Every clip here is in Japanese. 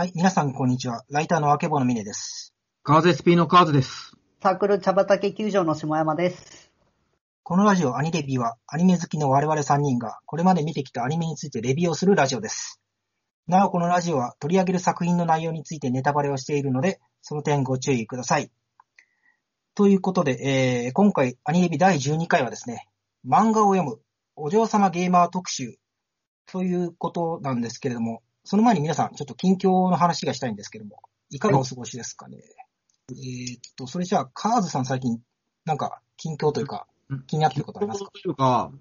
はい、皆さんこんにちは。ライターのあけぼのみねです。カーズ SP のカーズです。サークル茶畑球場の下山です。このラジオアニレビは、アニメ好きの我々3人が、これまで見てきたアニメについてレビューをするラジオです。なお、このラジオは取り上げる作品の内容についてネタバレをしているので、その点ご注意ください。ということで、えー、今回アニレビ第12回はですね、漫画を読むお嬢様ゲーマー特集ということなんですけれども、その前に皆さん、ちょっと近況の話がしたいんですけども、いかがお過ごしですかね？えーっと、それじゃあ、カーズさん最近、なんか、近況というか、気になってることありますか？というか、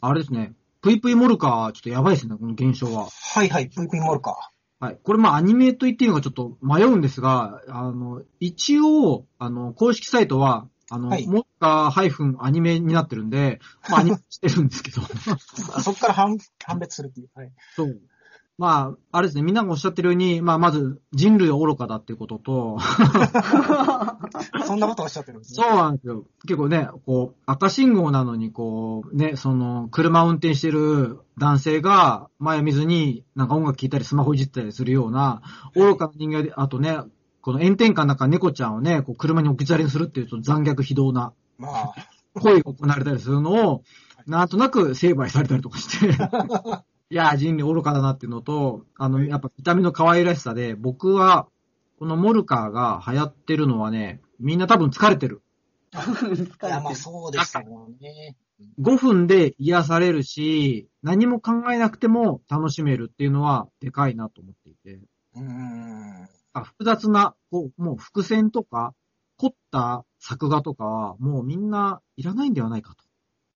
あれですね、ぷいぷいモルカー、ちょっとやばいですね、この現象は。はいはい、プイプイモルカはい。これまあアニメと言っていいのかちょっと迷うんですが、あの、一応、あの、公式サイトは、あの、はいモルカーアニメになってるんで、まあアニメしてるんですけど。ー。そこから判判別するっていう。はい。そう。まあ、あれですね、みんながおっしゃってるように、まあまず人類は愚かだっていうことと、そんなことをおっしゃってるんですそうね。なんですよ。結構ね、こう、赤信号なのに、こう、ね、その、車を運転してる男性が、前を見ずに、なんか音楽聴いたり、スマホいじったりするような、愚かな人間で、あとね、この炎天下の中、猫ちゃんをね、こう、車に置き去りにするっていう、と残虐非道なまあ、行為が行われたりするのを、なんとなく成敗されたりとかして、いやー、人類愚かだなっていうのと、あの、やっぱ見た目の可愛らしさで、僕は、このモルカーが流行ってるのはね、みんな多分疲れてる。いや、まあう。そうですよね。5分で癒されるし、何も考えなくても楽しめるっていうのはでかいなと思っていて、うーん。あ複雑な、こう、もう伏線とか、凝った作画とかは、もうみんないらないんではないかと。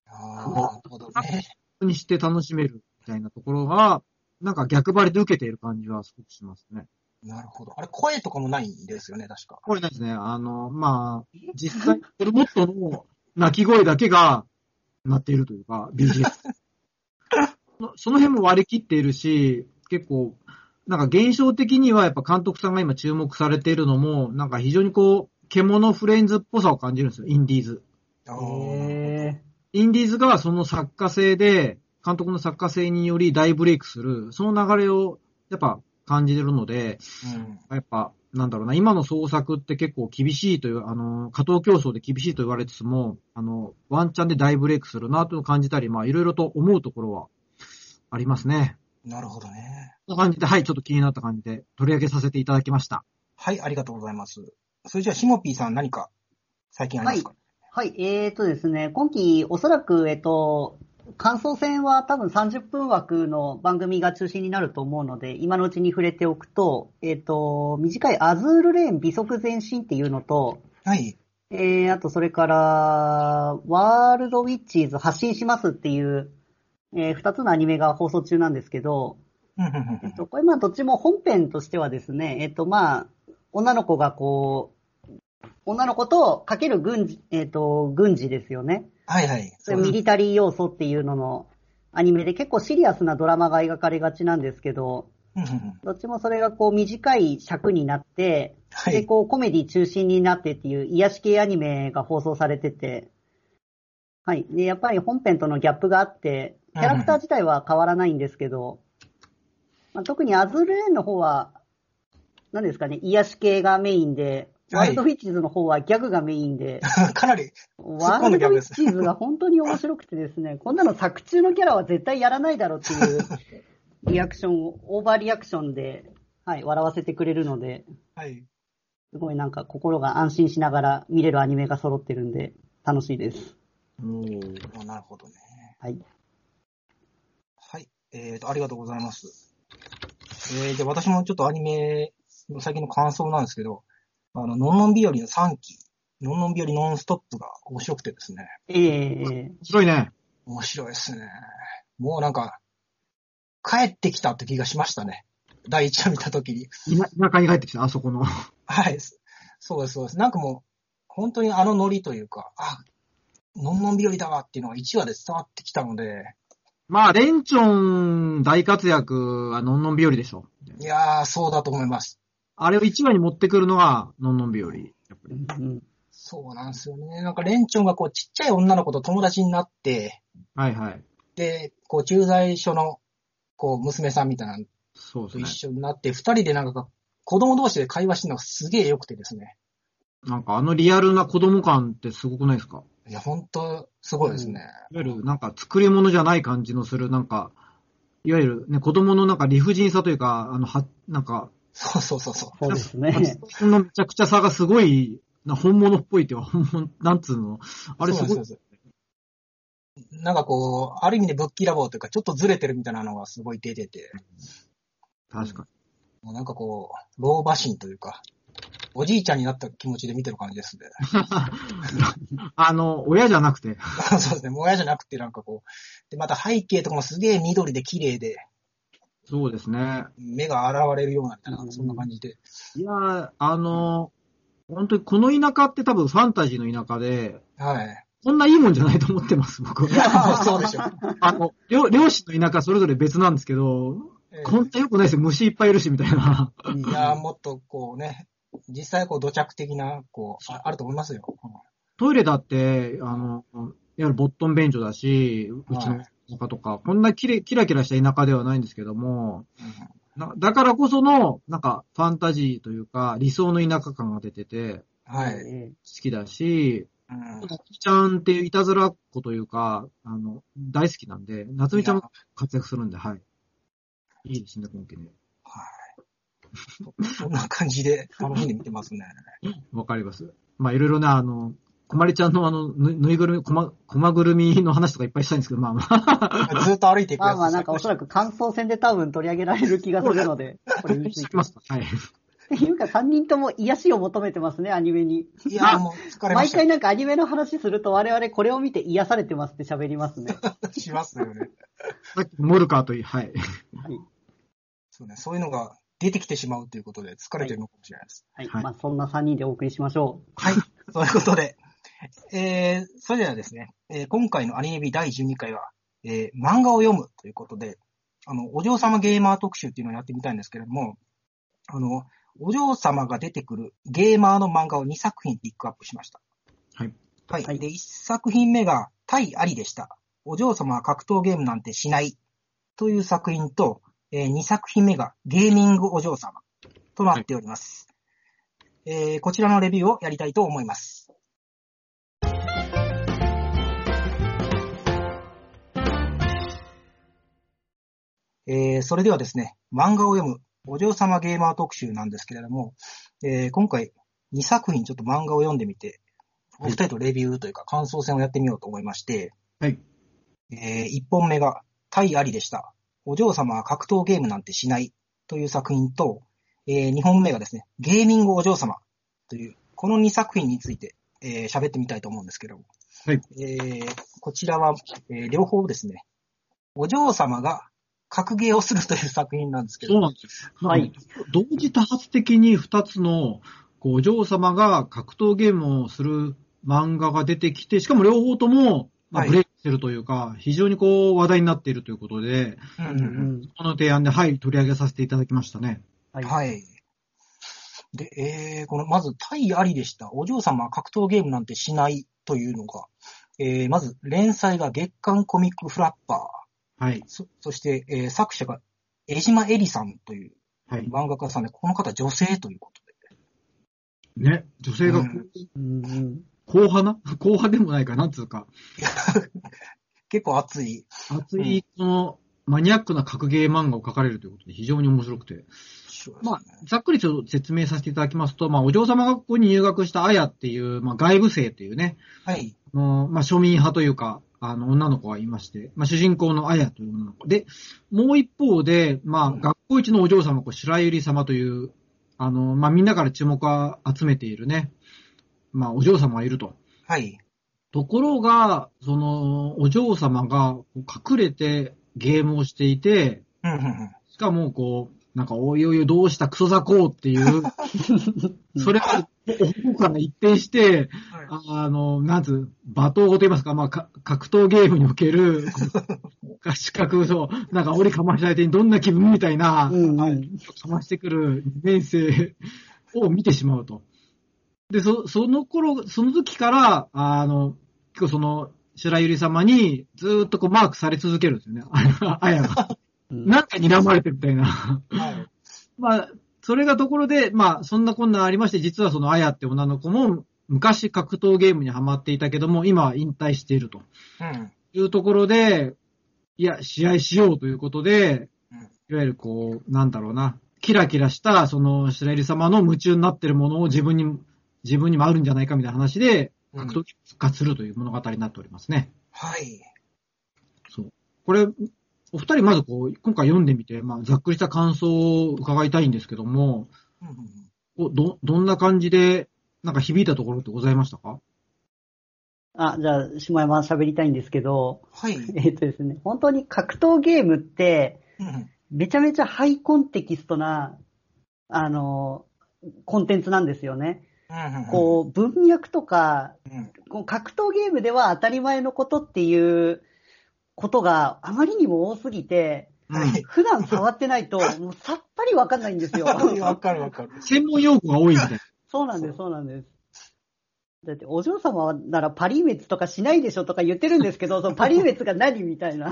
ああ、なるほどね。にして楽しめるみたいなところが、なんか逆張りで受けている感じはすごくしますね。なるほど。あれ、声とかもないんですよね、確か。これですね、あの、まあ、実際、これもっとの鳴き声だけが鳴っているというか、BGM。そ のその辺も割り切っているし、結構、なんか現象的にはやっぱ監督さんが今注目されているのも、なんか非常にこう、獣フレンズっぽさを感じるんですよ、インディーズ。インディーズがその作家性で、監督の作家性により大ブレイクする、その流れをやっぱ感じてるので、うん。やっぱ、なんだろうな、今の創作って結構厳しいという、あの、加藤競争で厳しいと言われつつも、あの、ワンチャンで大ブレイクするなと感じたり、まあ、いろいろと思うところはありますね。なるほどね。そんな感じで、はい、ちょっと気になった感じで取り上げさせていただきました。はい、ありがとうございます。それじゃあ、シモピーさん何か最近ありますか、はい、えーとですね、今期おそらく、えっと、感想戦は多分30分枠の番組が中心になると思うので、今のうちに触れておくと、えっと、短いアズールレーン美足前進っていうのと、はい。えー、あとそれから、ワールドウィッチーズ発信しますっていう、えー、二つのアニメが放送中なんですけど、えっと、これまあどっちも本編としてはですね、えっとまあ、女の子がこう、女の子とかける軍事、えっと、軍事ですよね。はいはい。それミリタリー要素っていうののアニメで結構シリアスなドラマが描かれがちなんですけど、どっちもそれがこう短い尺になって、で、はい。こうコメディ中心になってっていう癒し系アニメが放送されてて、はい。で、やっぱり本編とのギャップがあって、キャラクター自体は変わらないんですけど、まあ、特にアズールレーンの方は、何ですかね、癒し系がメインで、ワはいールドフィッチーズの方はギャグがメインで、かなり、ワールドウィッチーズが本当に面白くてですね、こんなの作中のキャラは絶対やらないだろうっていう リアクションを、オーバーリアクションで、はい、笑わせてくれるので、はい。すごいなんか心が安心しながら見れるアニメが揃ってるんで、楽しいです。あなるほどね。はい。はい。えーと、ありがとうございます。えー、で、私もちょっとアニメの最近の感想なんですけど、あの、のんのん日和の3期、のんのん日和ノンストップが面白くてですね。ええ面白いね。面白いですね。もうなんか、帰ってきたって気がしましたね。第一話見たときに。田田舎に帰ってきた、あそこの。はい。そうです、そうです。なんかもう、本当にあのノリというか、あ、のんのん日和だわっていうのが1話で伝わってきたので、まあ、レンチョン大活躍はのんのん日和でしょ。いやー、そうだと思います。あれを1話に持ってくるのがのんのん日和。やっぱりうんそうなんですよね。なんか、レンチョンがこう、ちっちゃい女の子と友達になって、はいはい。で、こう、駐在所の、こう、娘さんみたいなとそうですね。一緒になって、二人でなんか、子供同士で会話してるのがすげえ良くてですね。なんかあのリアルな子供感ってすごくないですか？いや、ほんと、すごいですね。いわゆるなんか作り物じゃない感じのする、なんか、いわゆるね、子供のなんか理不尽さというか、あの、は、なんか、そうそうそうそう。そうですね。そのめちゃくちゃさがすごい、な本物っぽいっていうか、本物、なんつうの、あれすごいそうなんですよなんかこう、ある意味でぶっきらぼうというか、ちょっとずれてるみたいなのがすごい出てて、確かもうなんかこう、老婆心というか、おじいちゃんになった気持ちで見てる感じですね。に。あの、親じゃなくて、そうですね。もう親じゃなくてなんかこう、で、また背景とかもすげえ緑で綺麗で、そうですね。目が現れるようなみたいな、うんそんな感じで。いやー、あの、本当にこの田舎って多分ファンタジーの田舎で、はい。こんないいもんじゃないと思ってます、僕は。そうでしょ。あの、両両親の田舎それぞれ別なんですけど、ええこんな良くないですよ、虫いっぱいいるし、みたいな。いや、もっとこうね、実際こう土着的な、こう、ああると思いますよ。トイレだって、あの、いわゆるボットン便所だし、うちの田舎とか、こんなキレキラキラした田舎ではないんですけども、うんなだからこその、なんか、ファンタジーというか、理想の田舎感が出てて、はい。え好きだし、うん夏美ちゃんっていういたずらっ子というか、あの、大好きなんで、夏美ちゃんも活躍するんで、はい。いいですね、今季ね。そんな感じで楽しんで見てますね。わかります。まあ、いろいろね、あの、こまりちゃんのあの、ぬぬいぐるみ、こま、こまぐるみの話とかいっぱいしたいんですけど、まあまあ、ずっと歩いていくやつ。まあまあなんかおそらく感想戦で多分取り上げられる気がするので、これについて。しますかはい。っていうか3人とも癒しを求めてますね、アニメに。いや、もう疲れました毎回。なんかアニメの話すると我々これを見て癒されてますって喋りますね。しますよね。さっきモルカーといい、はい。はい。そうね。そういうのが出てきてしまうということで疲れてるのかもしれないです。はい。はいまあそんな3人でお送りしましょはい。そういうことで、えー、それではですね、えー今回のアニメビ第12回は、えー漫画を読むということで、あの、お嬢様ゲーマー特集っていうのをやってみたいんですけれども、あの、お嬢様が出てくるゲーマーの漫画を2作品ピックアップしました。はい。はい。はいで、1作品目が、対ありでした。お嬢様は格闘ゲームなんてしない。という作品と、え2作品目が、ゲーミングお嬢様。となっております。えーこちらのレビューをやりたいと思います。えーそれではですね、漫画を読むお嬢様ゲーマー特集なんですけれども、えー今回2作品ちょっと漫画を読んでみて、お二人とレビューというか感想戦をやってみようと思いまして、はい。え1本目が、対ありでした。お嬢様は格闘ゲームなんてしないという作品と、え2本目がですね、ゲーミングお嬢様という、この2作品についてえー喋ってみたいと思うんですけども、はい。えーこちらは、えー両方ですね、お嬢様が格ゲーをするという作品なんですけど、そうなんですよ。う。はい。同時多発的に2つの、こう、お嬢様が格闘ゲームをする漫画が出てきて、しかも両方とも、まあ、はいブレイクしてるというか、非常にこう、話題になっているということで、うんうん。この提案で、はい、取り上げさせていただきましたね。はい。はい。で、えー、この、まず、対ありでした。お嬢様は格闘ゲームなんてしないというのが、えー、まず、連載が月刊コミックフラッパー。はい。そそして、えー作者が江島エリさんというはい。漫画家さんで、この方女性ということね、女性が、うんうんうん。硬派な？硬派でもないかな、つうか。で。結構熱い。熱い、その、マニアックな格ゲー漫画を描かれるということで非常に面白くて。まあ、ざっくりちょっと説明させていただきますと、まあ、お嬢様学校に入学したあやっていう、まあ、外部生というね、はい。あのまあ、庶民派というか、あの、女の子がいまして、まあ、主人公のあやという女の子。で、もう一方で、まあ、うん学校一のお嬢様、こう白百合様という、あの、まあ、みんなから注目を集めているね、まあ、お嬢様がいると。はい。ところが、その、お嬢様が隠れてゲームをしていて、うんうんうん。しかも、こう、なんか、おいおいどうしたクソザコウっていう、それが、お方から一転して、あの、なんつう、罵倒語と言いますか、まあ、か格闘ゲームにおける、視覚と、なんか、折りかました相手にどんな気分みたいな、うんうん。かましてくる2年生を見てしまうと。で、そ、その頃、その時から、あの、結構その、白百合様にずーっとこうマークされ続けるんですよね。あやが。うんなんか睨まれてるみたいな。はい。まあ、それがところで、まあ、そんなこんなありまして、実はそのあやって女の子も、昔格闘ゲームにハマっていたけども、今は引退しているとうん。いうところで、いや、試合しようということで、うんいわゆるこう、なんだろうな、キラキラした、その、白入様の夢中になってるものを自分に、自分にもあるんじゃないかみたいな話で、うん格闘技を復活するという物語になっておりますね。はい。そう。これ、お二人まずこう、今回読んでみて、まあ、ざっくりした感想を伺いたいんですけども、うんうんおど、どんな感じで、なんか響いたところってございましたか？あ、じゃあ、下山喋りたいんですけど、はい。えっとですね、本当に格闘ゲームって、うんめちゃめちゃハイコンテキストな、あの、コンテンツなんですよね。うんうん。こう、文脈とか、うん。こう格闘ゲームでは当たり前のことっていうことがあまりにも多すぎて、はい。普段触ってないと、もうさっぱりわかんないんですよ。わかるわかる。専門用語が多いみたいな。そうなんです、そうなんです。だって、お嬢様ならパリ滅とかしないでしょとか言ってるんですけど、そのパリ滅が何みたいな。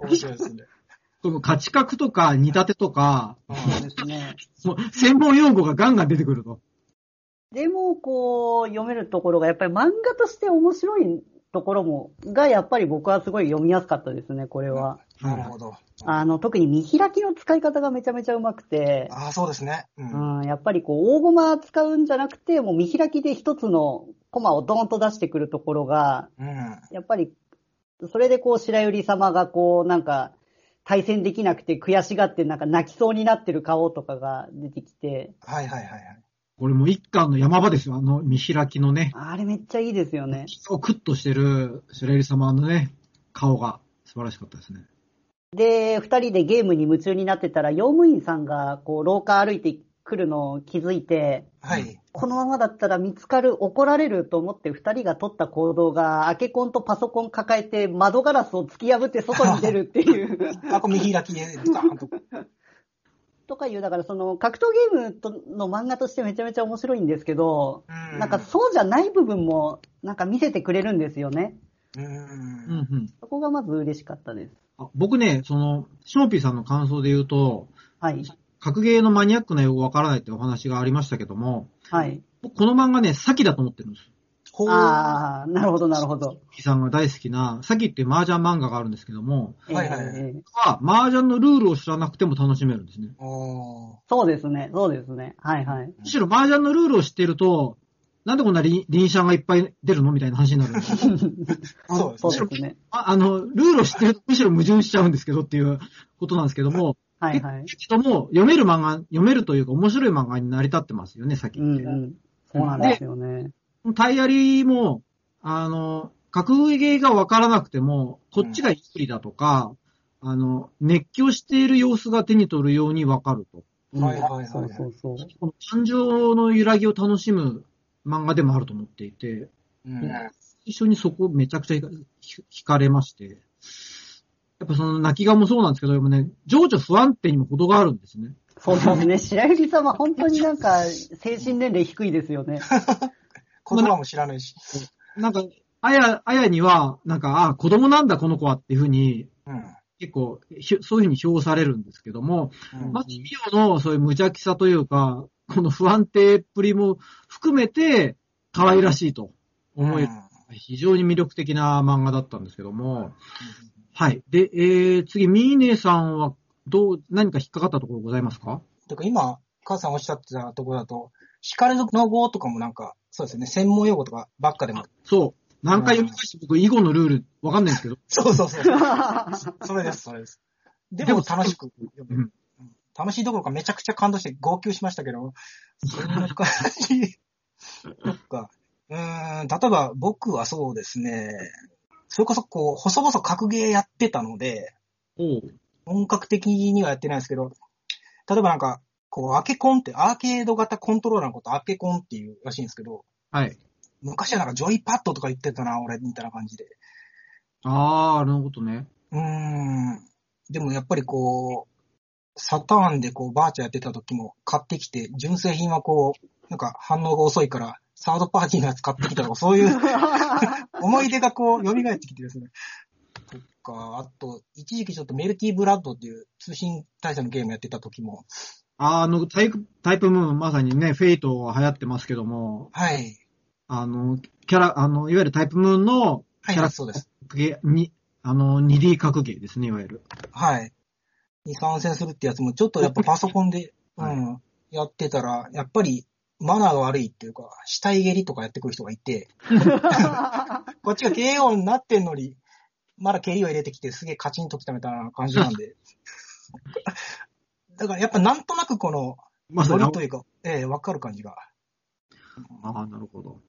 面白いですね。その価値格とか煮立てとか、うんそうですね。もう専門用語がガンガン出てくると。でも、こう、読めるところが、やっぱり漫画として面白いところも、が、やっぱり僕はすごい読みやすかったですね、これは。なるほど。あの、特に見開きの使い方がめちゃめちゃうまくて、ああ、そうですね。うん。うん、やっぱりこう、大駒使うんじゃなくて、もう見開きで一つのコマをドーンと出してくるところが、うん。やっぱり、それでこう、白百合様がこう、なんか、対戦できなくて悔しがってなんか泣きそうになってる顔とかが出てきて、はいはいはいはい。これもう一巻の山場ですよ。あの見開きのね、あれめっちゃいいですよね。をクッとしてる白百合様のね、顔が素晴らしかったですね。で、二人でゲームに夢中になってたら、用務員さんがこう、廊下歩いてくるのを気づいて、はい。このままだったら見つかる、怒られると思って二人が取った行動が、アケコンとパソコン抱えて窓ガラスを突き破って外に出るっていう。あ、これ見開きで、ガーンと。とかいう、だからその格闘ゲームとの漫画としてめちゃめちゃ面白いんですけど、うんなんかそうじゃない部分もなんか見せてくれるんですよね。うん。そこがまず嬉しかったです。あ僕ね、その、ショーピーさんの感想で言うと、はい。格ゲーのマニアックな用語わからないってお話がありましたけども、はい。僕この漫画ね、サキだと思ってるんです。ああ、なるほど、なるほど。ピーさんが大好きな、サキっていう麻雀漫画があるんですけども、はいはいはいえーは麻雀のルールを知らなくても楽しめるんですね。おーそうですね、そうですね。はいはい。むしろ麻雀のルールを知ってると、なんでこんなリリンシャンがいっぱい出るの？みたいな話になるんですよ。そうですねそうですね。ああの、ルールを知ってるとむしろ矛盾しちゃうんですけどっていうことなんですけども、はいはい。けども、読める漫画、読めるというか面白い漫画に成り立ってますよね、さっき。うんうん。そうなんですよね。タイヤリも、あの、格ゲーがわからなくても、こっちが有利だとか、あの、熱狂している様子が手に取るようにわかると。はいはいはいはいそうそうそう。この感情の揺らぎを楽しむ漫画でもあると思っていて、うん。一緒にそこめちゃくちゃひ惹かれまして、やっぱその泣き顔もそうなんですけど、でもね、情緒不安定にも程があるんですね。そうですね。白百合さんは本当になんか、精神年齢低いですよね。言葉も知らないし。なんか、あや、あやには、なんか、あ、子供なんだこの子はっていうふうに、うん。結構、ひそういうふうに評されるんですけども、うんまあ、ミオのそういう無邪気さというか、この不安定っぷりも含めて、可愛らしいと思える、非常に魅力的な漫画だったんですけども、はい。で、えー、次、ミーネさんは、どう、何か引っかかったところございますか？てか今、母さんおっしゃってたところだと、ヒカルの語とかもなんか、そうですよね、専門用語とかばっかでも。そう。何回読み返して僕、囲碁のルールわかんないんですけど、そうそうそう。それです、それです。でも楽しく読めるうん楽しいどころかめちゃくちゃ感動して号泣しましたけど、そんな感じ。そっか。うーん、例えば僕はそうですね、それこそこう、細々格ゲーやってたので、本格的にはやってないですけど、例えばなんか、こう、アケコンって、アーケード型コントローラーのことアケコンっていうらしいんですけど、はい。昔はなんかジョイパッドとか言ってたな、俺、みたいな感じで。あー、なるほどね。うーん。でもやっぱりこう、サターンでこうバーチャやってた時も買ってきて、純正品はこう、なんか反応が遅いから、サードパーティーのやつ買ってきたとか、そういう思い出がこう、蘇ってきてですね。そっか。あと、一時期ちょっとメルティーブラッドっていう通信対戦のゲームやってた時も、あの、タイプ、タイプムーン、まさにね、フェイトが流行ってますけども、はい。あの、キャラ、あの、いわゆるタイプムーンのはい、キャラそうです。に、あの、2D 格ゲーですね、いわゆる。はい。に参戦するってやつも、ちょっとやっぱ パソコンで、うはいん、やってたら、やっぱり、マナーが悪いっていうか、死体蹴りとかやってくる人がいて、こっちが KO になってんのに、まだ蹴りを入れてきてすげえカチンときたみたいな感じなんで。だからやっぱなんとなくこの、まさにというか、ええわかる感じが。ああ、なるほど。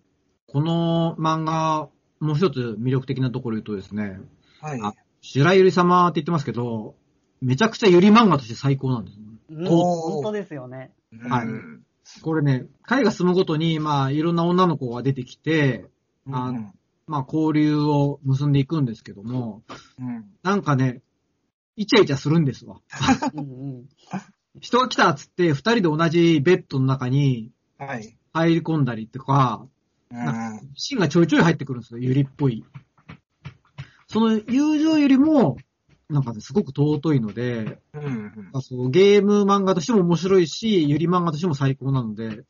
この漫画、もう一つ魅力的なところ言うとですね、はい。あ白百合様って言ってますけど、めちゃくちゃゆり漫画として最高なんです。本当ですよね。はいうんこれね、回が進むごとに、まあ、いろんな女の子が出てきて、あうんまあ、交流を結んでいくんですけども、うんなんかね、イチャイチャするんですわ。人が来たっつって、二人で同じベッドの中にはい。入り込んだりとか、うんシーンがちょいちょい入ってくるんですよ、ゆりっぽい。その友情よりも、なんかね、すごく尊いので、うんあそうゲーム漫画としても面白いし、ゆり漫画としても最高なので、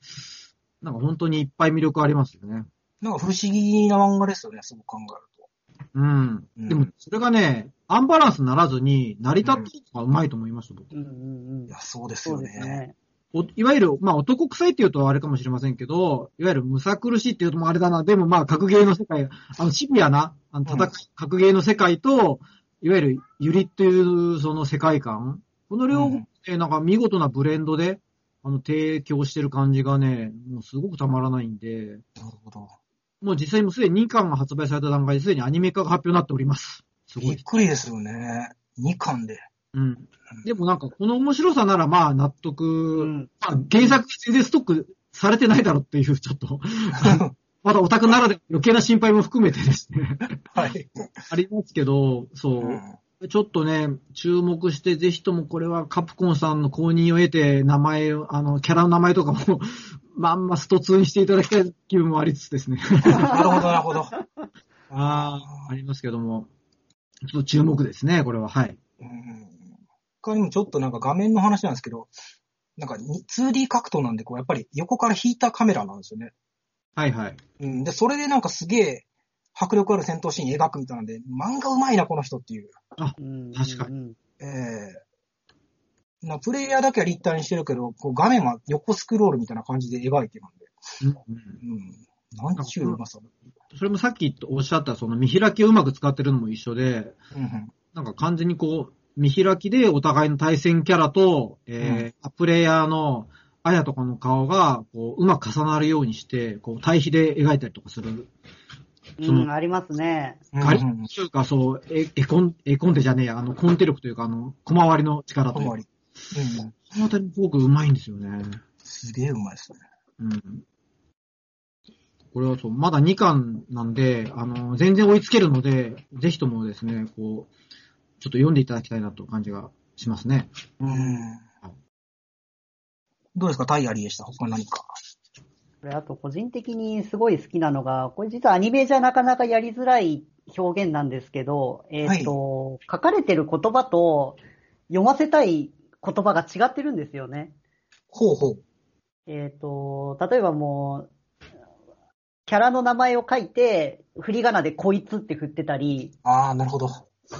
なんか本当にいっぱい魅力ありますよね。なんか不思議な漫画ですよね、そう考えるうん。うんでも、それがね、アンバランスにならずに、成り立ってるのがうまいと思いました、僕うんうんうんと。いや、そうですよね。おいわゆる、まあ男臭いって言うとあれかもしれませんけど、いわゆるむさ苦しいって言うともあれだな、でもまあ格ゲーの世界、あのシビアな、あの戦い、うん格ゲーの世界と、いわゆるユリっていうその世界観、この両方うんでなんか見事なブレンドで、あの提供してる感じがね、もうすごくたまらないんで、なるほど。もう実際もうすでに2巻が発売された段階ですでにアニメ化が発表になっております。すごいびっ。くりですよね。2巻で。うん。でもなんかこの面白さならまあ納得、うん。まあ原作全然ストックされてないだろうっていうちょっと、まだオタクならで余計な心配も含めてですね、はい。ありますけど、そうう、んちょっとね、注目してぜひともこれはカプコンさんの公認を得て名前を、あの、キャラの名前とかも、まんまスト2にしていただきたい気分もありつつですね。なるほど、なるほど。ああ、ありますけども、ちょっと注目ですね、これは。はい。うん他にもちょっとなんか画面の話なんですけど、なんかに 2D 格闘なんで、こう、やっぱり横から引いたカメラなんですよね。はいはい。うん。で、それでなんかすげえ迫力ある戦闘シーン描くみたいなんで、漫画うまいな、この人っていう。うん確かに。ええなプレイヤーだけは立体にしてるけど、こう画面は横スクロールみたいな感じで描いてるんで。うんうんうん。なんちゅううまさだ。それもさっきおっしゃった、その見開きをうまく使ってるのも一緒で、うんうん。なんか完全にこう、見開きでお互いの対戦キャラと、えープレイヤーのあやとかの顔が、こう、うまく重なるようにして、こう、対比で描いたりとかする。そのうん、ありますね。ガリというか、そう、え、エコン、エコンテじゃねえや、あの、コンテ力というか、あの、小回りの力というか小回、り。うん。そのあたりすごくうまいんですよね。すげえうまいですね。うん。これはそう、まだ2巻なんで、あの、全然追いつけるので、ぜひともですね、こう、ちょっと読んでいただきたいなという感じがしますね。うん。どうですか？タイヤリーでした？他何か？これあと個人的にすごい好きなのが、これ実はアニメじゃなかなかやりづらい表現なんですけど、えっ、と、書かれてる言葉と読ませたい言葉が違ってるんですよね。ほうほう。えっ、と、例えばもう、キャラの名前を書いて、振り仮名でこいつって振ってたり、ああ、なるほど。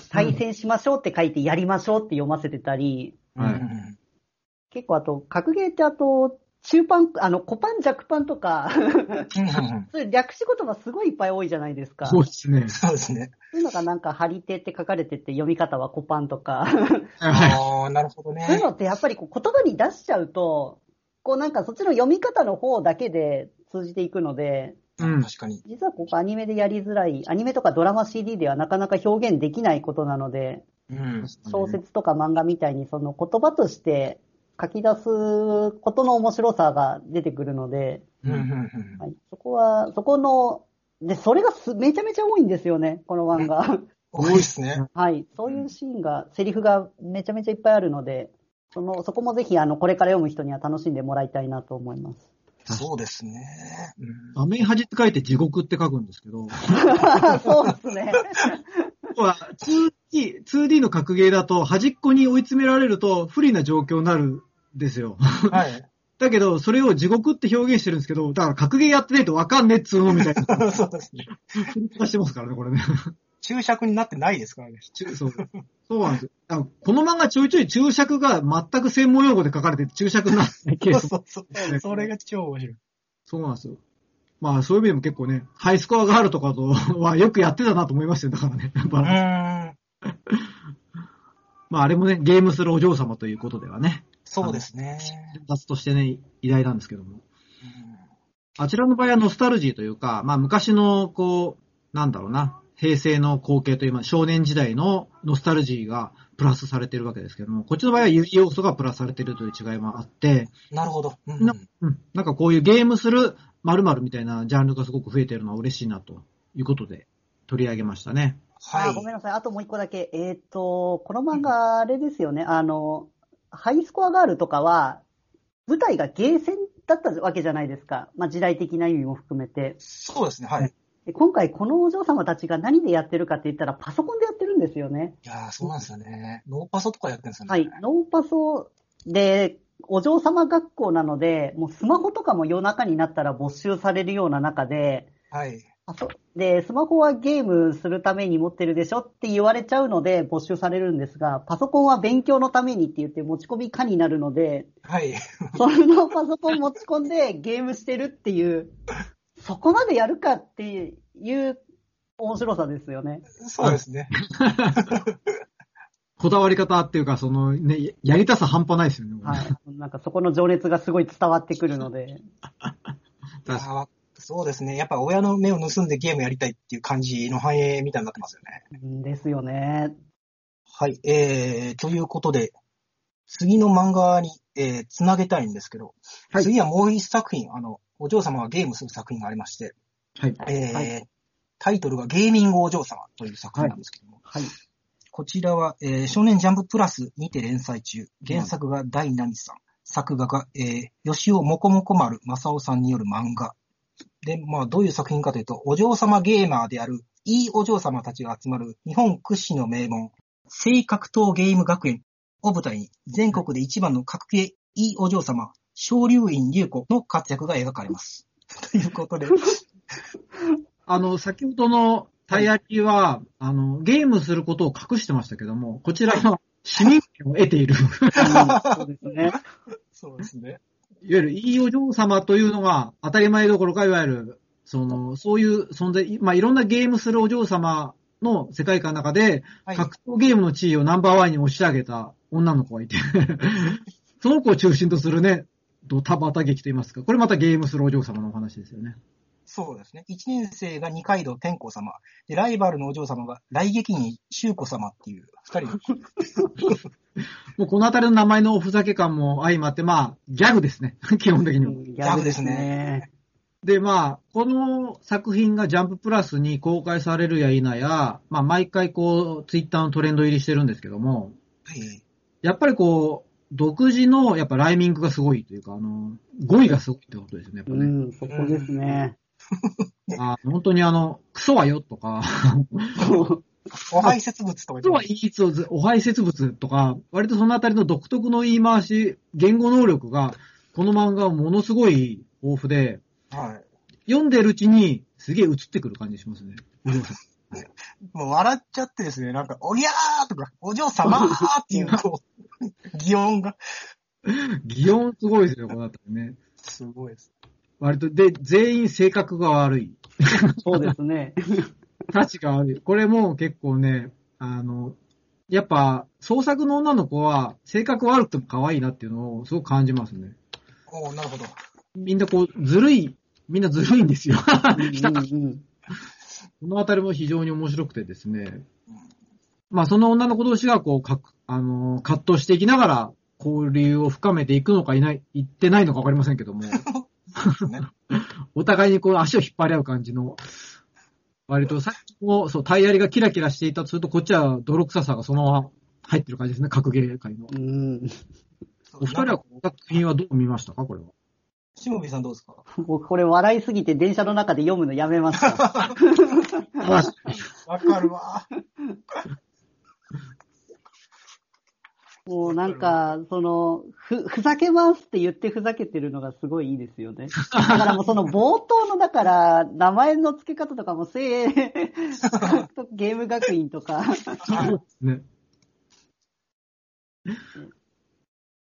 対戦しましょうって書いてやりましょうって読ませてたり、はいうんうん結構あと、格ゲーってあと、中パン、あの、小パン弱パンとか、そういう略詞言葉すごいいっぱい多いじゃないですか。そうですね。そうですね。そういうのがなんか、張り手って書かれてて、読み方はコパンとか。ああ、なるほどね。そういうのってやっぱりこう言葉に出しちゃうと、こうなんかそっちの読み方の方だけで通じていくので、うん確かに。実はここアニメでやりづらい、アニメとかドラマ CD ではなかなか表現できないことなので、うん。小説とか漫画みたいにその言葉として書き出すことの面白さが出てくるので、はい、そこは、そこの、で、それがすめちゃめちゃ多いんですよね、この漫画。多いですね。はい。そういうシーンが、セリフがめちゃめちゃいっぱいあるので、その、そこもぜひ、あの、これから読む人には楽しんでもらいたいなと思います。そうですね。うん画面端って書いて地獄って書くんですけど、そうですね。は 2D、2D の格ゲーだと端っこに追い詰められると不利な状況になるんですよ。はい。だけど、それを地獄って表現してるんですけど、だから格ゲーやってないとわかんねえっつうのみたいな。そうですね。振り方してますからね、これね。注釈になってないですからね。そう。そうなんですよ。あのこの漫画ちょいちょい注釈が全く専門用語で書かれて注釈になってないケース。そうそうそう。それが超面白い。そうなんですよ。まあ、そういう意味でも結構ね、ハイスコアがあるとかとはよくやってたなと思いましたよ。だからね。やっうぱ、ーん。まあ、あれもね、ゲームするお嬢様ということではね、そうですね。脱としてね、偉大なんですけども。うんあちらの場合はノスタルジーというか、まあ、昔の、こう、なんだろうな、平成の光景という、まあ、少年時代のノスタルジーがプラスされてるわけですけども、こっちの場合は有機要素がプラスされてるという違いもあって、なるほど。うんなうん。なんかこういうゲームする〇〇みたいなジャンルがすごく増えてるのは嬉しいなということで取り上げましたね。はい。あごめんなさい。あともう一個だけ。えっ、と、この漫画、あれですよね。あの、ハイスコアガールとかは、舞台がゲーセンだったわけじゃないですか。まあ、時代的な意味も含めて。そうですね。はい。で今回、このお嬢様たちが何でやってるかって言ったら、パソコンでやってるんですよね。いやーそうなんですよね。ノーパソとかやってるんですよね。はい。ノーパソで、お嬢様学校なので、もうスマホとかも夜中になったら没収されるような中で、はい。あそで、スマホはゲームするために持ってるでしょって言われちゃうので没収されるんですが、パソコンは勉強のためにって言って持ち込み可になるので、はい。そのパソコン持ち込んでゲームしてるっていう、そこまでやるかっていう面白さですよね。そうですね。こだわり方っていうか、そのね、やりたさ半端ないですよね。はい。なんかそこの情熱がすごい伝わってくるので。いやーそうですね。やっぱ親の目を盗んでゲームやりたいっていう感じの反映みたいになってますよね。うんですよね。はい。えー、ということで、次の漫画に、えー、つなげたいんですけど、はい次はもう一作品、あの、お嬢様がゲームする作品がありまして、はい。えーはいタイトルがゲーミングお嬢様という作品なんですけども、はい。こちらは、えー少年ジャンププラスにて連載中、原作が大波さん、作画が、えー、吉尾もこもこ丸正夫さんによる漫画。で、まあ、どういう作品かというと、お嬢様ゲーマーである、いいお嬢様たちが集まる日本屈指の名門、正格闘ゲーム学園を舞台に、全国で一番の格ゲーいいお嬢様、昇竜院龍子の活躍が描かれます。ということで、あの、先ほどのタイヤキは、あの、ゲームすることを隠してましたけども、こちらは市民権を得ている。そうですね。そうですね。わゆるいいお嬢様というのが当たり前どころか、いわゆる、その、そういう存在、まあ、いろんなゲームするお嬢様の世界観の中で、はい。格闘ゲームの地位をナンバーワンに押し上げた女の子がいて、その子を中心とするね、ドタバタ劇といいますか、これまたゲームするお嬢様のお話ですよね。そうですね。一年生が二階堂天子様。で、ライバルのお嬢様が来劇に修子様っていう二人。もうこのあたりの名前のおふざけ感も相まって、まあ、ギャグですね。基本的には。ギャグですね。で、まあ、この作品がジャンププラスに公開されるや否や、まあ、毎回こう、ツイッターのトレンド入りしてるんですけども、はい。やっぱりこう、独自の、やっぱライミングがすごいというか、あの、語彙がすごいってことですよね、やっぱね。うん、そこですね。あ本当にあの、クソはよとか、お排泄物とかクソは言って言いつお排泄物とか、割とそのあたりの独特の言い回し、言語能力が、この漫画はものすごい豊富で、はい。読んでるうちにすげえ映ってくる感じしますね。もう笑っちゃってですね、なんか、おぎゃーとか、お嬢様ーっていう、こう、擬音が。擬音すごいですよ、このあたりね。すごいです。割と、で、全員性格が悪い。そうですね。価値が悪い。これも結構ね、あの、やっぱ、創作の女の子は、性格悪くても可愛いなっていうのをすごく感じますね。おーなるほど。みんなこう、ずるい、みんなずるいんですよ。うんうん このあたりも非常に面白くてですね。まあ、その女の子同士が、こう、かあの、葛藤していきながら、交流を深めていくのかいない、いってないのかわかりませんけども、ね、お互いにこう、足を引っ張り合う感じの、割とさっきも、そう、タイヤリがキラキラしていたとすると、こっちは泥臭さがそのまま入ってる感じですね、格ゲー界の。うん。お二人はこの作品はどう見ましたか？これは。しもびさんどうですか？僕これ笑いすぎて電車の中で読むのやめました。わかるわ。もうなんか、その、ふ、ふざけますって言ってふざけてるのがすごいいいですよね。だからもうその冒頭の、だから、名前の付け方とかも、せー、ゲーム学院とか。ね。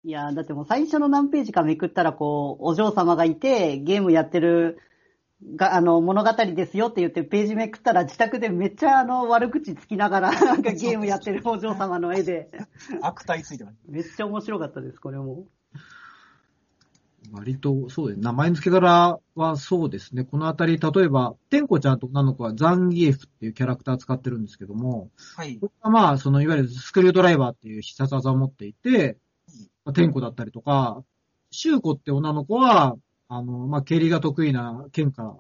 いや、だってもう最初の何ページかめくったら、こう、お嬢様がいて、ゲームやってる、が、あの、物語ですよって言ってページめくったら自宅でめっちゃあの、悪口つきながら、なんかゲームやってるお嬢様の絵で、悪態ついてます。めっちゃ面白かったです、これも。割と、そうです。名前の付け方はそうですね。このあたり、例えば、天子ちゃんと女の子はザンギエフっていうキャラクター使ってるんですけども、はいこ。れはまあ、そのいわゆるスクリュードライバーっていう必殺技を持っていて、まあ天子だったりとか、シュウコって女の子は、あの、まあ、蹴りが得意な剣から、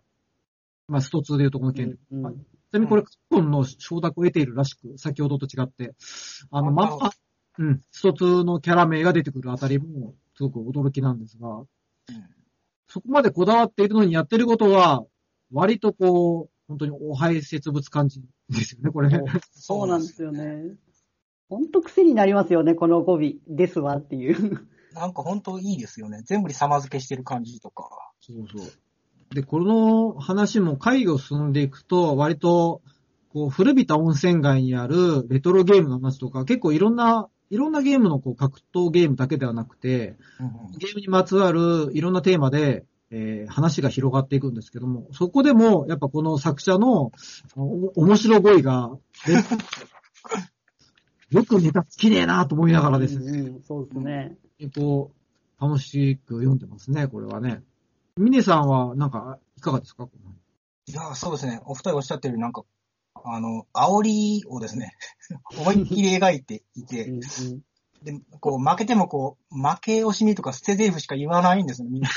まあ、スト2でいうとこの剣。うんはいちなみにこれ、カッコンの承諾を得ているらしく、先ほどと違って、あの、あまんま、うん、スト2のキャラ名が出てくるあたりも、すごく驚きなんですが、そこまでこだわっているのにやってることは、割とこう、本当にお排泄物感じですよね、これね。そうなんですよね。ほんと癖になりますよね、この語尾。ですわっていう。なんか本当いいですよね。全部に様付けしてる感じとか。そうそう。で、この話も会議を進んでいくと、割と、こう、古びた温泉街にあるレトロゲームの話とか、結構いろんな、いろんなゲームのこう格闘ゲームだけではなくて、うんゲームにまつわるいろんなテーマで、えー話が広がっていくんですけども、そこでも、やっぱこの作者のお面白語彙が、で よくネタ尽きねえなと思いながらですね、うんうんそうですね。こう、楽しく読んでますね、これはね。ミネさんは、なんか、いかがですか？いや、そうですね。お二人おっしゃってるようになんか、あの、煽りをですね、思いっきり描いていて、うんうんで、こう、負けてもこう、負け惜しみとか捨て台詞しか言わないんですよ、みんな。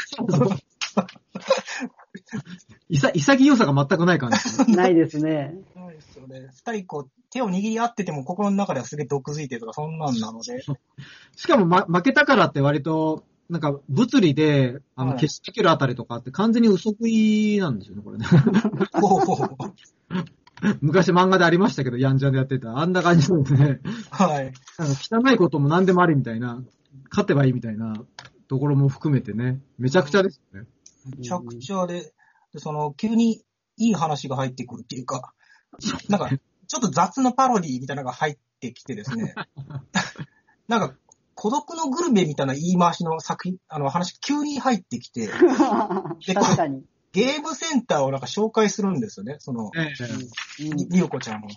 いさ、潔さが全くない感じ。ないですね。そうですよね。二人こう、手を握り合ってても心の中ではすげえ毒づいてるとか、そんなんなので。しかも、ま、負けたからって割と、なんか、物理で、あの、はい消しかけるあたりとかって完全に嘘食いなんですよね、これね。ほうほう 昔漫画でありましたけど、ヤンジャンでやってた。あんな感じなんでね。はい。なんか汚いことも何でもありみたいな、勝てばいいみたいなところも含めてね、めちゃくちゃですよね。めちゃくちゃで、でその、急にいい話が入ってくるっていうか、なんか、ちょっと雑なパロディみたいなのが入ってきてですね、なんか、孤独のグルメみたいな言い回しの作品、あの話、急に入ってきて、確かに。ゲームセンターをなんか紹介するんですよね、その、ええうんりこちゃんも。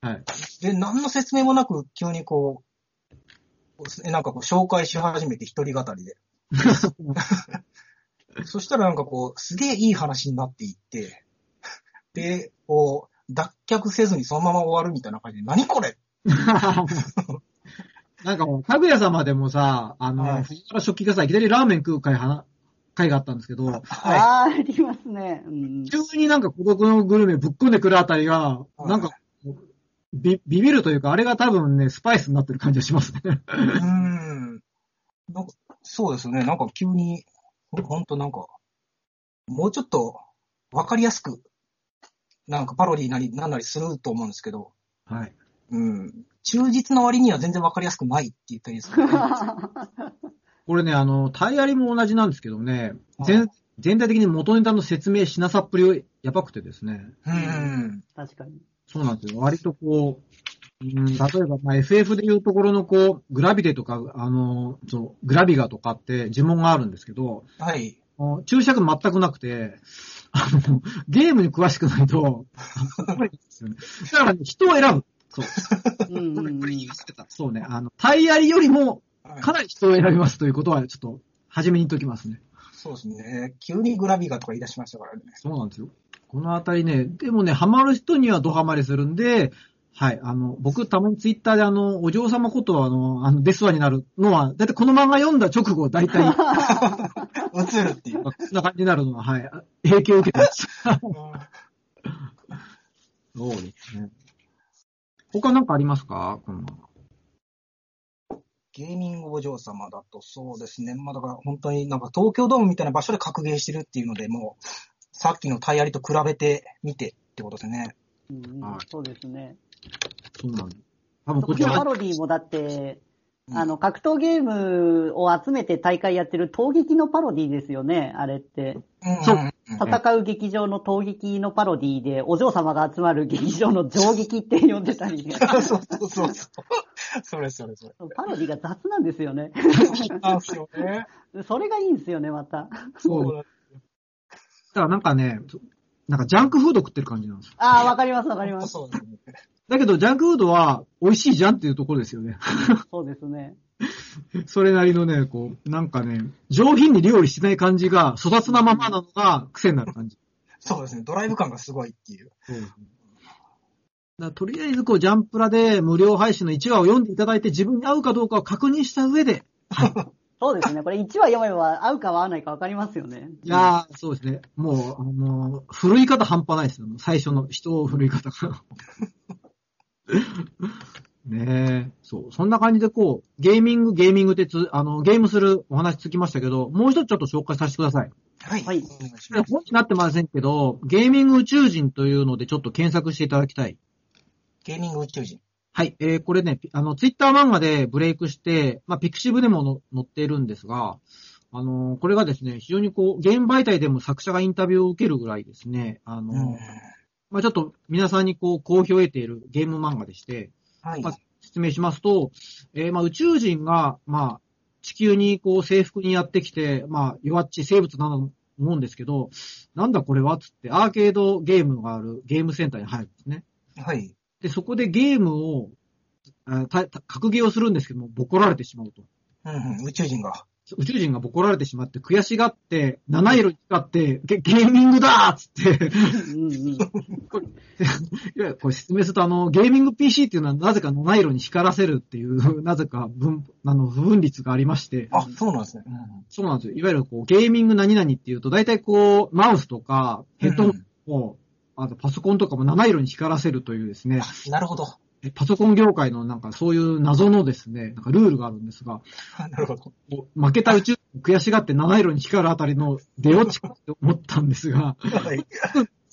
はい。で、何の説明もなく、急にこう、なんかこう、紹介し始めて一人語りで。そしたらなんかこう、すげえいい話になっていって、で、こう、脱却せずにそのまま終わるみたいな感じで、何これ？なんかもう、かぐや様でもさ、あの、はい藤原食器がさ、いきなりラーメン食う会はな、会があったんですけど、はあーありますね。うん急になんか孤独のグルメぶっ込んでくるあたりが、はいなんか、ビビビるというか、あれが多分ね、スパイスになってる感じがしますね。い。うーん。なんかそうですね。なんか急に、ほほんとなんか、もうちょっとわかりやすく、なんかパロディなりなんなりすると思うんですけど、はい。うん。忠実な割には全然わかりやすくないって言ったらいいですかね。これね、あの、タイヤリも同じなんですけどね、はい全全体的に元ネタの説明しなさっぷりをやばくてですね。うん。確かに。そうなんですよ。割とこう、うん、例えば、まあ、FF でいうところのこう、グラビテとか、あの、そう、グラビガとかって呪文があるんですけど、はい。注釈全くなくて、あの、ゲームに詳しくないと、あのですよねだからね、人を選ぶ。そう。うん。そうね。あの、タイヤリよりも、はいかなり人を選びますということは、ちょっと、初めに言っときますね。そうですね。急にグラビガとか言い出しましたからね。そうなんですよ。このあたりね、でもね、ハマる人にはドハマりするんで、はい、あの、僕、たまにツイッターであの、お嬢様ことは、あの、あの、デスワになるのは、だいたいこの漫画読んだ直後、だいたい、映るっていう。こんな感じになるのは、はい、影響を受けてます。そうですね。他なんかありますか？この漫画ゲーミングお嬢様だとそうですね。まあだから本当になんか東京ドームみたいな場所で格ゲーしてるっていうので、もう、さっきのタイヤリと比べてみてってことですね。うんそうですね。そうなんだ。多分こっちは、ロディもだって、うんあの、格闘ゲームを集めて大会やってる闘撃のパロディですよね、あれって。うんそううん戦う劇場の闘撃のパロディで、お嬢様が集まる劇場の上撃って呼んでたり、そうそうそうそう。それそれそれ。パロディが雑なんですよね。なんですよね。それがいいんですよね、また。そう。だからなんかね、なんかジャンクフード食ってる感じなんですよ。ああ、わかります、わかります。そうですね。だけど、ジャンクフードは美味しいじゃんっていうところですよね。そうですね。それなりのね、こう、なんかね、上品に料理しない感じが、粗雑なままなのが癖になる感じ。そうですね。ドライブ感がすごいっていう。そうですね。とりあえず、こう、ジャンプラで無料配信の1話を読んでいただいて、自分に合うかどうかを確認した上で、そうですね。これ1話読めば合うか合わないかわかりますよね。いやー、そうですね。もう、あの、振るい方半端ないですよ。最初の人を振るい方が。ねえ。そう。そんな感じでこう、ゲーミング、ゲーミングってつ、あの、ゲームするお話つきましたけど、もう一つちょっと紹介させてください。はい。はい。本になってませんけど、ゲーミング宇宙人というのでちょっと検索していただきたい。ゲーミング宇宙人。はい。えー、これね、ピあの、ツイッター漫画でブレイクして、まあ、ピクシブでもの載っているんですが、あのーこれがですね、非常にこう、ゲーム媒体でも作者がインタビューを受けるぐらいですね、あのーうん。まあ、ちょっと皆さんにこう、好評を得ているゲーム漫画でして、はい。まあ説明しますと、えーまあ、宇宙人が、まあ、地球にこう、征服にやってきて、まあ、弱っち生物なの思うんですけど、なんだこれはつって、アーケードゲームがあるゲームセンターに入るんですね。はい。で、そこでゲームを、た格ゲーをするんですけども、ボコられてしまうと。うんうん。宇宙人が。宇宙人がボコられてしまって、悔しがって、七色に光って、ゲゲーミングだーっつって、うんうん。いや、これ説明すると、あの、ゲーミング PC っていうのはなぜか七色に光らせるっていう、なぜか分、あの、不分率がありまして、あ、そうなんですね。そうなんですよ。いわゆるこう、ゲーミング何々っていうと、大体こう、マウスとか、ヘッドホンを、あとパソコンとかも七色に光らせるというですね、うん。なるほど。えパソコン業界のなんかそういう謎のですね、なんかルールがあるんですが、なるほど。負けた宇宙人悔しがって七色に光るあたりの出落ちかって思ったんですが、はい。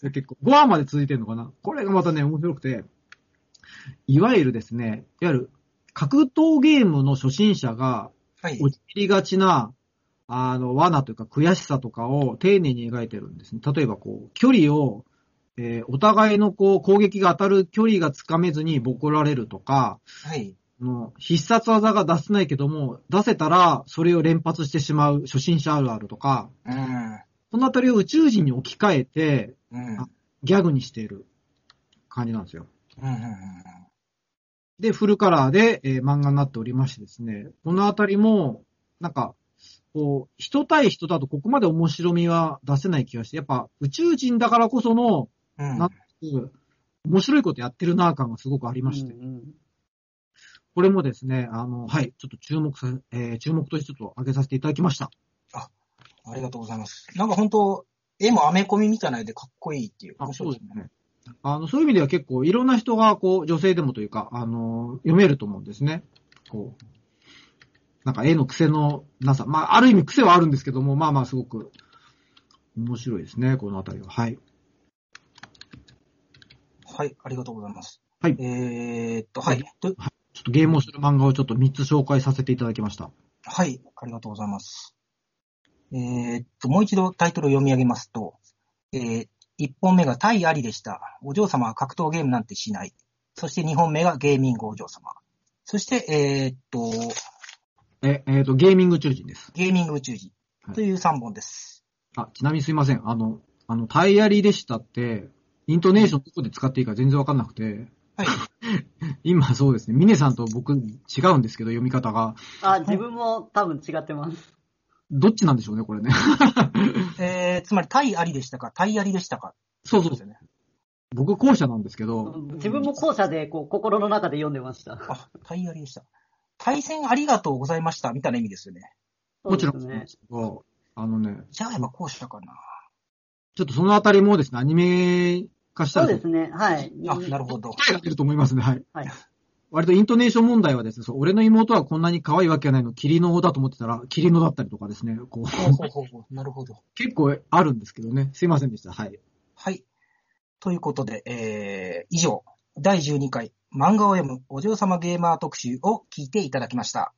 結構5話まで続いてるのかな？これがまたね、面白くて、いわゆるですね、いわゆる格闘ゲームの初心者がはい。陥りがちな、あの、罠というか悔しさとかを丁寧に描いてるんですね。例えばこう、距離を、えーお互いのこう、攻撃が当たる距離がつかめずにボコられるとか、はい。あの必殺技が出せないけども、出せたらそれを連発してしまう初心者あるあるとか、うん。そのあたりを宇宙人に置き換えて、うん。あギャグにしている感じなんですよ。うんうんうんで、フルカラーで、えー漫画になっておりましてですね、このあたりも、なんか、こう、人対人だとここまで面白みは出せない気がして、やっぱ宇宙人だからこその、うん。面白いことやってるな感がすごくありまして、うんうんこれもですね、あの、はい、ちょっと注目さ、えー注目としてちょっと挙げさせていただきました。ありがとうございます。なんか本当絵もアメコミみたいな絵でかっこいいっていう。面白いですね。あの、そういう意味では結構いろんな人が、こう、女性でもというか、あの、読めると思うんですね。こう、なんか絵の癖のなさ。まあ、ある意味癖はあるんですけども、まあまあすごく面白いですね、このあたりは。はい。はい、ありがとうございます。はいえーっと、はい。とちょっとゲームをする漫画をちょっと3つ紹介させていただきました。はい、ありがとうございます。えーっと、もう一度タイトルを読み上げますと、えー、1本目が対ありでした。お嬢様は格闘ゲームなんてしない。そして2本目がゲーミングお嬢様。そして、えーっと、え、えっ、と、ゲーミング宇宙人です。ゲーミング宇宙人という3本です。あ、ちなみにすいません。あの、あの、タイヤリでしたって、イントネーションどこで使っていいか全然わかんなくて、はい。今そうですね、ミネさんと僕違うんですけど、読み方が。あ、自分も多分違ってます。どっちなんでしょうね、これね。えー、つまり対ありでしたか、対ありでしたか？そうそうですよね。僕後者なんですけど、自分も後者でこう心の中で読んでました。あ、対ありでした。対戦ありがとうございました、みたいな意味ですよね。もちろんそうあのね、じゃあやっぱ後者かな。ちょっとそのあたりもですね、アニメ化したら、そうですね。はい。あ、なるほど。答えが出ると思いますね、はい。はい。割とイントネーション問題はですね、そう俺の妹はこんなに可愛いわけがないの、キリノだと思ってたら、キリノだったりとかですね、こうほうほうほう。なるほど。結構あるんですけどね。すいませんでした。はい。はい。ということで、えー、以上、第12回漫画を読むお嬢様ゲーマー特集を聞いていただきました。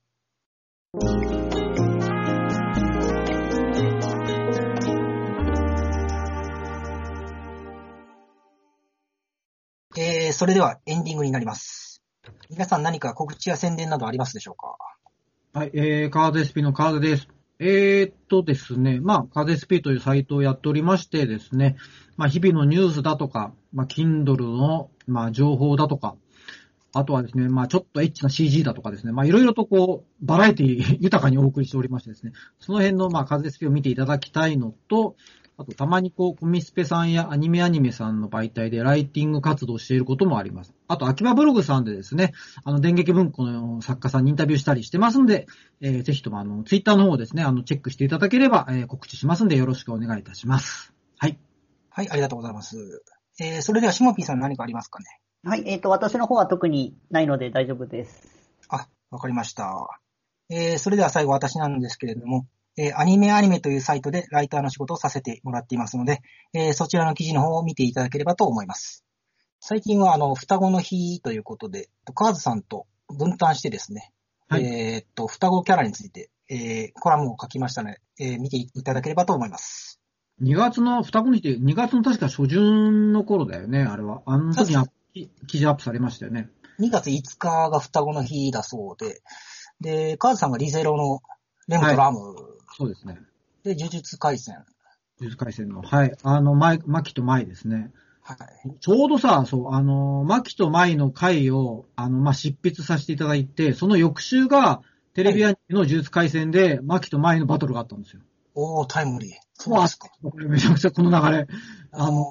それではエンディングになります。皆さん何か告知や宣伝などありますでしょうか？はい、えー、カード SP のカードです。えー、っとですね、まあ、カード SP というサイトをやっておりましてですね、まあ、日々のニュースだとか、まあ、Kindle の、まあ、情報だとか、あとはですね、まあ、ちょっとエッチな CG だとかですね、まあ、いろいろとこう、バラエティ豊かにお送りしておりましてですね、その辺の、まあ、カード SP を見ていただきたいのと、あと、たまにこう、コミスペさんやアニメアニメさんの媒体でライティング活動をしていることもあります。あと、秋葉ブログさんでですね、あの、電撃文庫の作家さんにインタビューしたりしてますんで、えーぜひともあの、ツイッターの方ですね、あの、チェックしていただければ、えー告知しますんで、よろしくお願いいたします。はい。はい、ありがとうございます。えー、それでは、シモピーさん何かありますかね？はい、えっ、と、私の方は特にないので大丈夫です。あ、わかりました。えー、それでは最後私なんですけれども、えー、アニメアニメというサイトでライターの仕事をさせてもらっていますので、えー、そちらの記事の方を見ていただければと思います。最近はあの、双子の日ということで、カーズさんと分担してですね、はいえーっと、双子キャラについて、えー、コラムを書きましたので、えー、見ていただければと思います。2月の、双子の日って、2月の確か初旬の頃だよね、あれは。あの時に記事アップされましたよね。2月5日が双子の日だそうで、で、カーズさんがリゼロのレムとラム、そうですね。で、呪術回戦。呪術回戦の。はい。あの、マイ、マキとマイですね。はい。ちょうどさ、そう、あの、マキとマイの回を、あの、まあ、執筆させていただいて、その翌週が、テレビアニメの呪術回戦で、マキとマイのバトルがあったんですよ。おー、タイムリー。そうですか。これめちゃくちゃこの流れ。あの、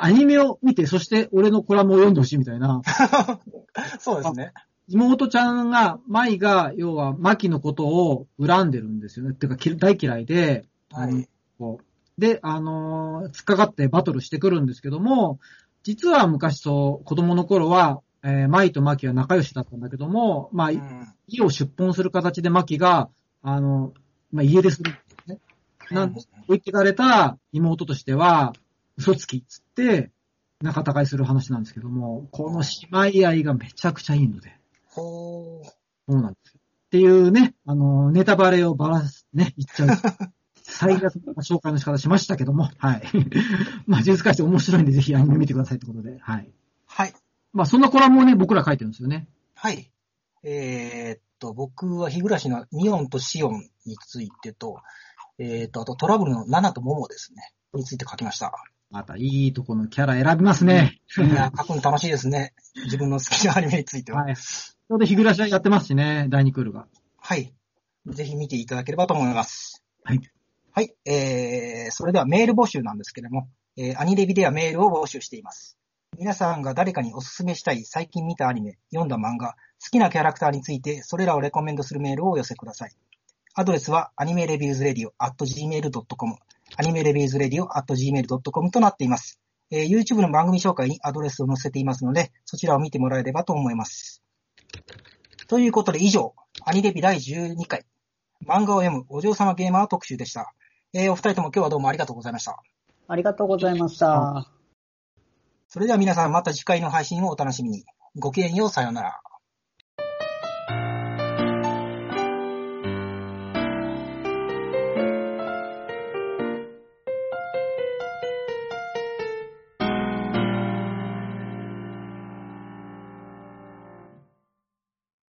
アニメを見て、そして俺のコラムを読んでほしいみたいな。ー そうですね。妹ちゃんが、舞が、要は、マキのことを恨んでるんですよね。てか、き大嫌いで、はい。こう。で、あのー突っかかってバトルしてくるんですけども、実は昔そう、子供の頃は、えー、マイとマキは仲良しだったんだけども、まあ、うん。家を出本する形でマキが、あの、まあ、家出するんですね。なんで、置いてかれた妹としては、嘘つきっつって、仲違いする話なんですけども、この姉妹愛がめちゃくちゃいいので、ほー。そうなんですよ。っていうね、あの、ネタバレをばらす、ね、言っちゃう。最悪な紹介の仕方しましたけども、はい。まあ、呪術回戦面白いんで、ぜひアニメ見てくださいってことで、はい。はい。まあ、そんなコラムをね、僕ら書いてるんですよね。はい。えーっと、僕は日暮らしのニオンとシオンについてと、えーっと、あとトラブルのナナとモモですね。について書きました。また、いいとこのキャラ選びますね。いや、書くの楽しいですね。自分の好きなアニメについては。はい。ちょうど日暮らしやってますしね、第2クールが。はい。ぜひ見ていただければと思います。はい。はい。えー、それではメール募集なんですけれども、えー、アニレビではメールを募集しています。皆さんが誰かにおすすめしたい最近見たアニメ、読んだ漫画、好きなキャラクターについて、それらをレコメンドするメールをお寄せください。アドレスは、 animereviewsradio at gmail.com、animereviewsradio at gmail.com となっています。えー YouTube の番組紹介にアドレスを載せていますので、そちらを見てもらえればと思います。ということで以上、アニレビ第12回、漫画を読むお嬢様ゲーマー特集でした。えーお二人とも今日はどうもありがとうございました。ありがとうございました。それでは皆さんまた次回の配信をお楽しみに。ごきげんよう、さようなら。